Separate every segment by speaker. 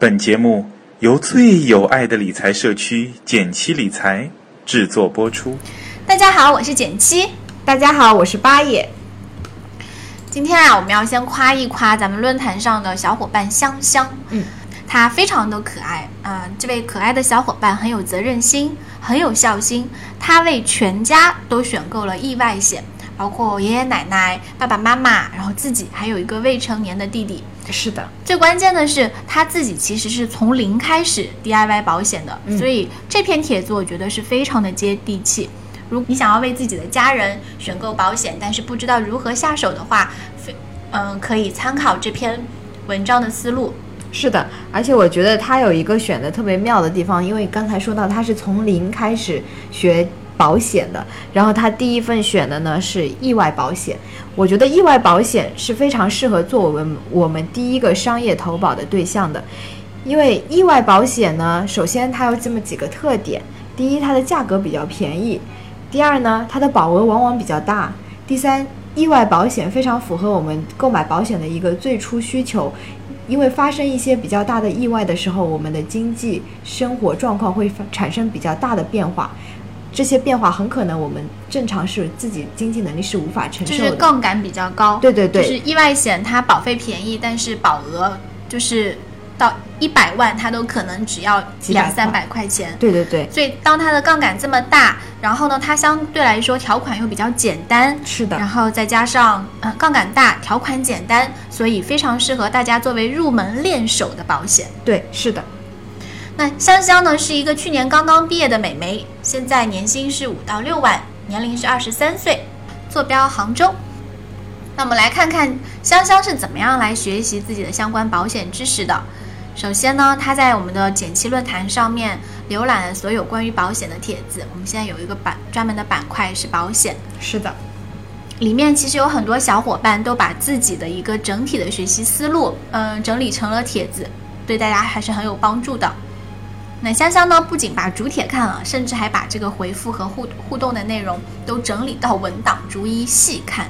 Speaker 1: 本节目由最有爱的理财社区简七理财制作播出。
Speaker 2: 大家好，我是简七。
Speaker 3: 大家好，我是八爷。
Speaker 2: 今天啊，我们要先夸一夸咱们论坛上的小伙伴香香。
Speaker 3: 嗯，
Speaker 2: 她非常的可爱。嗯、这位可爱的小伙伴很有责任心，很有孝心。她为全家都选购了意外险，包括爷爷奶奶、爸爸妈妈，然后自己还有一个未成年的弟弟。
Speaker 3: 是的，
Speaker 2: 最关键的是，他自己其实是从零开始 DIY 保险的，
Speaker 3: 嗯
Speaker 2: 所以这篇帖子我觉得是非常的接地气。如你想要为自己的家人选购保险，但是不知道如何下手的话，非嗯、可以参考这篇文章的思路。
Speaker 3: 是的，而且我觉得他有一个选的特别妙的地方，因为刚才说到他是从零开始学保险的，然后他第一份选的呢是意外保险。我觉得意外保险是非常适合做我们我们第一个商业投保的对象的，因为意外保险呢，首先它有这么几个特点：第一，它的价格比较便宜；第二呢，它的保额往往比较大；第三，意外保险非常符合我们购买保险的一个最初需求，因为发生一些比较大的意外的时候，我们的经济生活状况会产生比较大的变化，这些变化很可能我们正常是自己经济能力是无法承受的。
Speaker 2: 是杠杆比较高。
Speaker 3: 对对对
Speaker 2: 就是意外险它保费便宜，但是保额就是到一百万，它都可能只要两三百块钱。
Speaker 3: 对对对，
Speaker 2: 所以当它的杠杆这么大，然后呢，它相对来说条款又比较简单，
Speaker 3: 是的
Speaker 2: 然，后再加上呃杠杆大、条款简单，所以非常适合大家作为入门练手的保险。
Speaker 3: 对是的，
Speaker 2: 那香香呢是一个去年刚刚毕业的美眉，现在年薪是五到六万，年龄是二十三岁，坐标杭州。那我们来看看香香是怎么样来学习自己的相关保险知识的。首先呢，她在我们的减七论坛上面浏览了所有关于保险的帖子。我们现在有一个板专门的板块是保险，
Speaker 3: 是的，
Speaker 2: 里面其实有很多小伙伴都把自己的一个整体的学习思路，嗯、整理成了帖子，对大家还是很有帮助的。那香香呢，不仅把主帖看了，甚至还把这个回复和互互动的内容都整理到文档，逐一细看。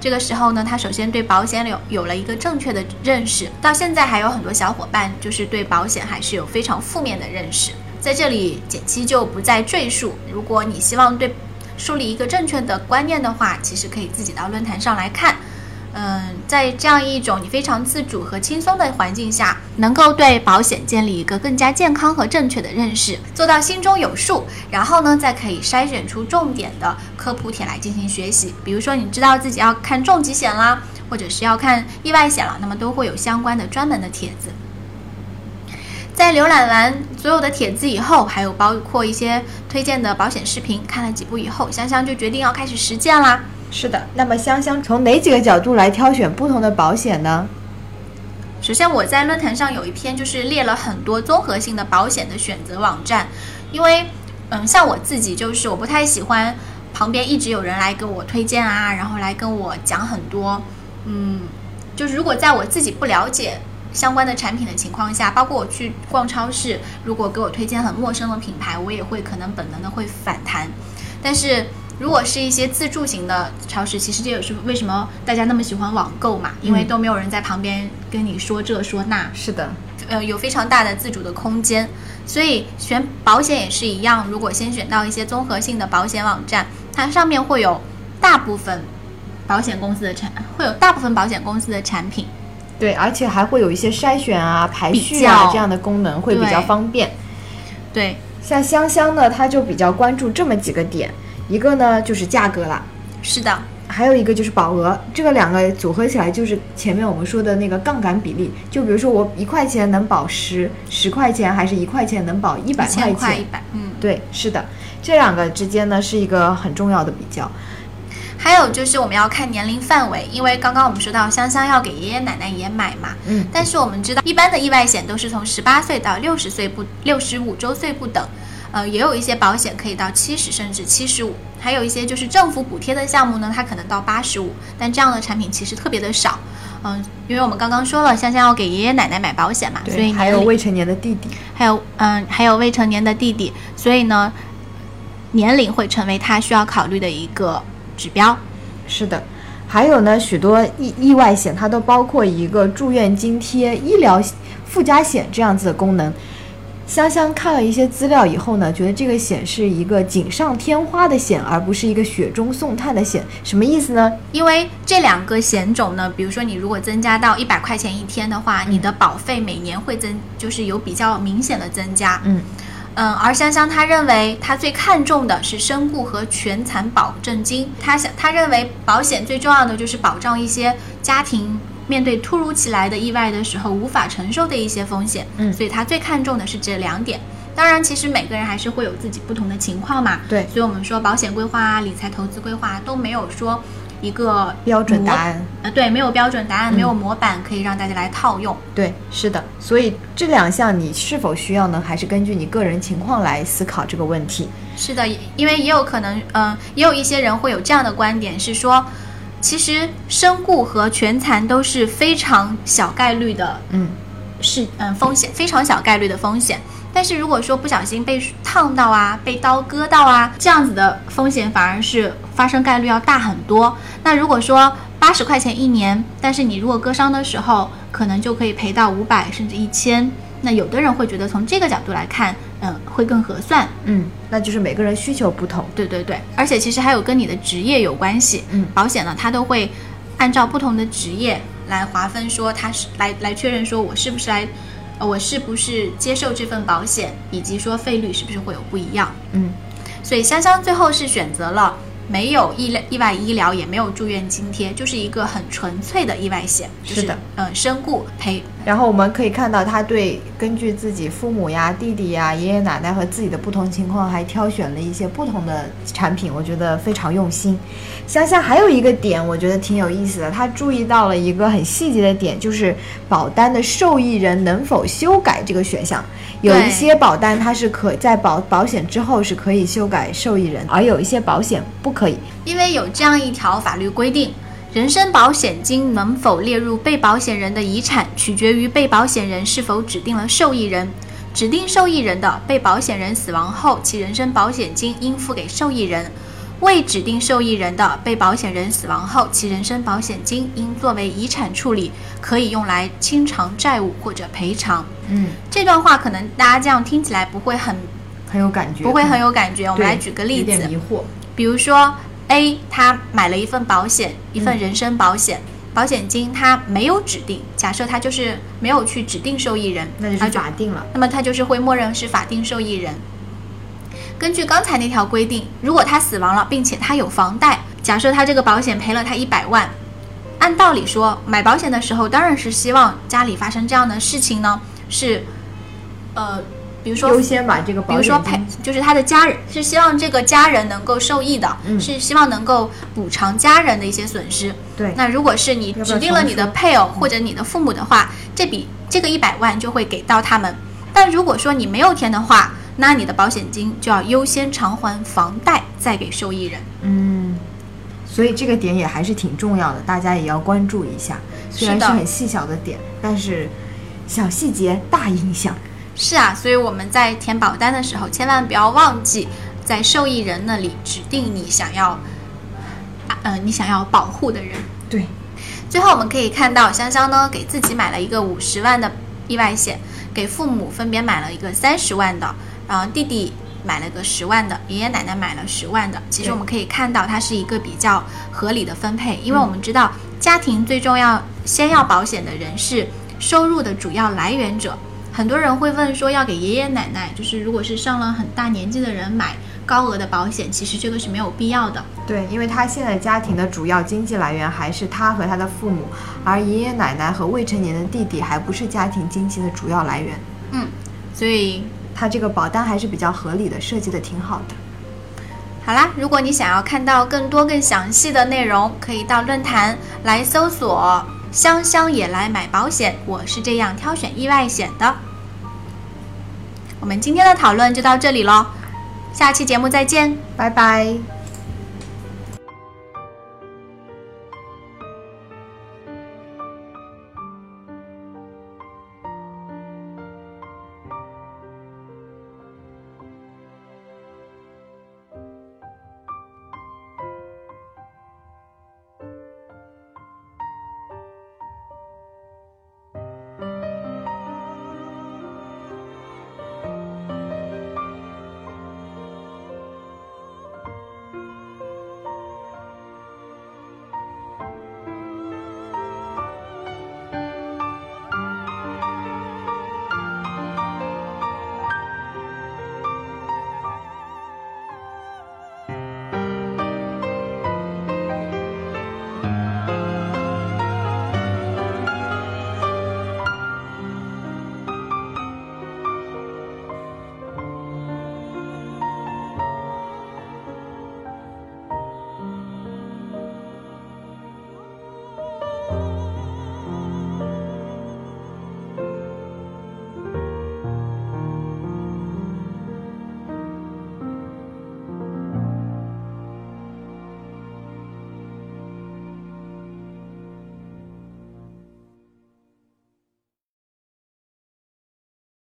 Speaker 2: 这个时候呢，他首先对保险有有了一个正确的认识，到现在还有很多小伙伴就是对保险还是有非常负面的认识。在这里，简七就不再赘述。如果你希望对树立一个正确的观念的话，其实可以自己到论坛上来看。在这样一种你非常自主和轻松的环境下，能够对保险建立一个更加健康和正确的认识，做到心中有数，然后呢，再可以筛选出重点的科普帖来进行学习。比如说，你知道自己要看重疾险啦，或者是要看意外险了，那么都会有相关的专门的帖子。在浏览完所有的帖子以后，还有包括一些推荐的保险视频，看了几部以后，香香就决定要开始实践啦。
Speaker 3: 是的。那么香香从哪几个角度来挑选不同的保险呢？
Speaker 2: 首先，我在论坛上有一篇就是列了很多综合性的保险的选择网站，因为，嗯，像我自己就是我不太喜欢旁边一直有人来给我推荐啊，然后来跟我讲很多，嗯，就是如果在我自己不了解相关的产品的情况下，包括我去逛超市，如果给我推荐很陌生的品牌，我也会可能本能的会反弹，但是。如果是一些自助型的超市，其实这也是为什么大家那么喜欢网购嘛，因为
Speaker 3: 嗯
Speaker 2: 都没有人在旁边跟你说这说那，
Speaker 3: 是的，
Speaker 2: 呃，有非常大的自主的空间。所以选保险也是一样，如果先选到一些综合性的保险网站，它上面会有大部分保险公司的产，会有大部分保险公司的产品。
Speaker 3: 对，而且还会有一些筛选啊、排序啊这样的功能，会比较方便。
Speaker 2: 对，
Speaker 3: 像香香呢，它就比较关注这么几个点，一个呢就是价格啦，
Speaker 2: 是的，
Speaker 3: 还有一个就是保额，这个两个组合起来就是前面我们说的那个杠杆比例。就比如说我一块钱能保十十块钱，还是一块钱能保一百
Speaker 2: 一块
Speaker 3: 钱？
Speaker 2: 一百，嗯。
Speaker 3: 对，是的，这两个之间呢是一个很重要的比较。
Speaker 2: 还有就是我们要看年龄范围，因为刚刚我们说到香香要给爷爷奶奶也买嘛，
Speaker 3: 嗯，
Speaker 2: 但是我们知道一般的意外险都是从十八岁到六十岁不六十五周岁不等，呃，也有一些保险可以到七十甚至七十五，还有一些就是政府补贴的项目呢，它可能到八十五，但这样的产品其实特别的少，嗯、因为我们刚刚说了，香香要给爷爷奶奶买保险嘛，所以
Speaker 3: 对，还有未成年的弟弟。
Speaker 2: 还有嗯，还有未成年的弟弟，所以呢，年龄会成为他需要考虑的一个指标。
Speaker 3: 是的，还有呢，许多意意外险它都包括一个住院津贴、医疗附加险这样子的功能。香香看了一些资料以后呢，觉得这个险是一个锦上添花的险，而不是一个雪中送炭的险。什么意思呢？
Speaker 2: 因为这两个险种呢，比如说你如果增加到一百块钱一天的话，你的保费每年会增，就是有比较明显的增加。
Speaker 3: 嗯
Speaker 2: 嗯，而香香她认为她最看重的是身故和全残保证金。她想，她认为保险最重要的就是保障一些家庭面对突如其来的意外的时候无法承受的一些风险。
Speaker 3: 嗯
Speaker 2: 所以她最看重的是这两点。当然，其实每个人还是会有自己不同的情况嘛。
Speaker 3: 对
Speaker 2: 所以我们说保险规划啊、理财投资规划啊都没有说一个
Speaker 3: 标准答案。
Speaker 2: 呃，对，没有标准答案，
Speaker 3: 嗯
Speaker 2: 没有模板可以让大家来套用。
Speaker 3: 对，是的。所以这两项你是否需要呢？还是根据你个人情况来思考这个问题。
Speaker 2: 是的，因为也有可能，嗯、也有一些人会有这样的观点，是说，其实身故和全残都是非常小概率的
Speaker 3: 嗯
Speaker 2: 是嗯风险，非常小概率的风险。但是如果说不小心被烫到啊，被刀割到啊，这样子的风险反而是发生概率要大很多。那如果说八十块钱一年，但是你如果割伤的时候，可能就可以赔到五百甚至一千。那有的人会觉得从这个角度来看，嗯，会更合算。
Speaker 3: 嗯，那就是每个人需求不同。
Speaker 2: 对对对，而且其实还有跟你的职业有关系。
Speaker 3: 嗯
Speaker 2: 保险呢，它都会按照不同的职业来划分，说它是来来确认说我是不是来，呃，我是不是接受这份保险，以及说费率是不是会有不一样。
Speaker 3: 嗯
Speaker 2: 所以香香最后是选择了没有意料意外医疗，也没有住院津贴，就是一个很纯粹的意外险，就是
Speaker 3: 的，
Speaker 2: 嗯、身故赔
Speaker 3: 然后我们可以看到，他对根据自己父母呀、弟弟呀、爷爷奶奶和自己的不同情况，还挑选了一些不同的产品，我觉得非常用心。香香还有一个点，我觉得挺有意思的，他注意到了一个很细节的点，就是保单的受益人能否修改这个选项。有一些保单它是可在保保险之后是可以修改受益人，而有一些保险不可以。
Speaker 2: 因为有这样一条法律规定，人身保险金能否列入被保险人的遗产，取决于被保险人是否指定了受益人。指定受益人的，被保险人死亡后，其人身保险金应付给受益人；未指定受益人的，被保险人死亡后，其人身保险金应作为遗产处理，可以用来清偿债务或者赔偿。
Speaker 3: 嗯，
Speaker 2: 这段话可能大家这样听起来不会很
Speaker 3: 很有感觉，
Speaker 2: 不会很有感觉。我们来举个例子，
Speaker 3: 有点迷惑。
Speaker 2: 比如说 A 他买了一份保险，一份人身保险，保险金他没有指定，假设他就是没有去指定受益人，
Speaker 3: 那就是
Speaker 2: 他就
Speaker 3: 法定了。
Speaker 2: 那么他就是会默认是法定受益人。根据刚才那条规定，如果他死亡了，并且他有房贷，假设他这个保险赔了他一百万，按道理说，买保险的时候当然是希望家里发生这样的事情呢，是，呃，比如说
Speaker 3: 优先把这个
Speaker 2: 比
Speaker 3: 保险
Speaker 2: 如说赔，就是他的家人是希望这个家人能够受益的，
Speaker 3: 嗯
Speaker 2: 是希望能够补偿家人的一些损失。
Speaker 3: 对，
Speaker 2: 那如果是你指定了你的配偶或者你的父母的话，这笔这个一百万就会给到他们。但如果说你没有填的话，那你的保险金就要优先偿还房贷，再给受益人。
Speaker 3: 嗯，所以这个点也还是挺重要的，大家也要关注一下。虽然
Speaker 2: 是
Speaker 3: 很细小的点，但是小细节大影响。
Speaker 2: 是啊，所以我们在填保单的时候，千万不要忘记在受益人那里指定你想要，啊呃，你想要保护的人。
Speaker 3: 对，
Speaker 2: 最后我们可以看到，香香呢给自己买了一个五十万的意外险，给父母分别买了一个三十万的，然后弟弟买了个十万的，爷爷奶奶买了十万的。其实我们可以看到，它是一个比较合理的分配，因为我们知道家庭最重要先要保险的人是收入的主要来源者。很多人会问说，要给爷爷奶奶，就是如果是上了很大年纪的人买高额的保险，其实这个是没有必要的。
Speaker 3: 对，因为他现在家庭的主要经济来源还是他和他的父母，而爷爷奶奶和未成年的弟弟还不是家庭经济的主要来源。
Speaker 2: 嗯，所以
Speaker 3: 他这个保单还是比较合理的，设计的挺好的。
Speaker 2: 好啦，如果你想要看到更多更详细的内容，可以到论坛来搜索“香香也来买保险”，我是这样挑选意外险的。我们今天的讨论就到这里喽，下期节目再见。
Speaker 3: 拜拜。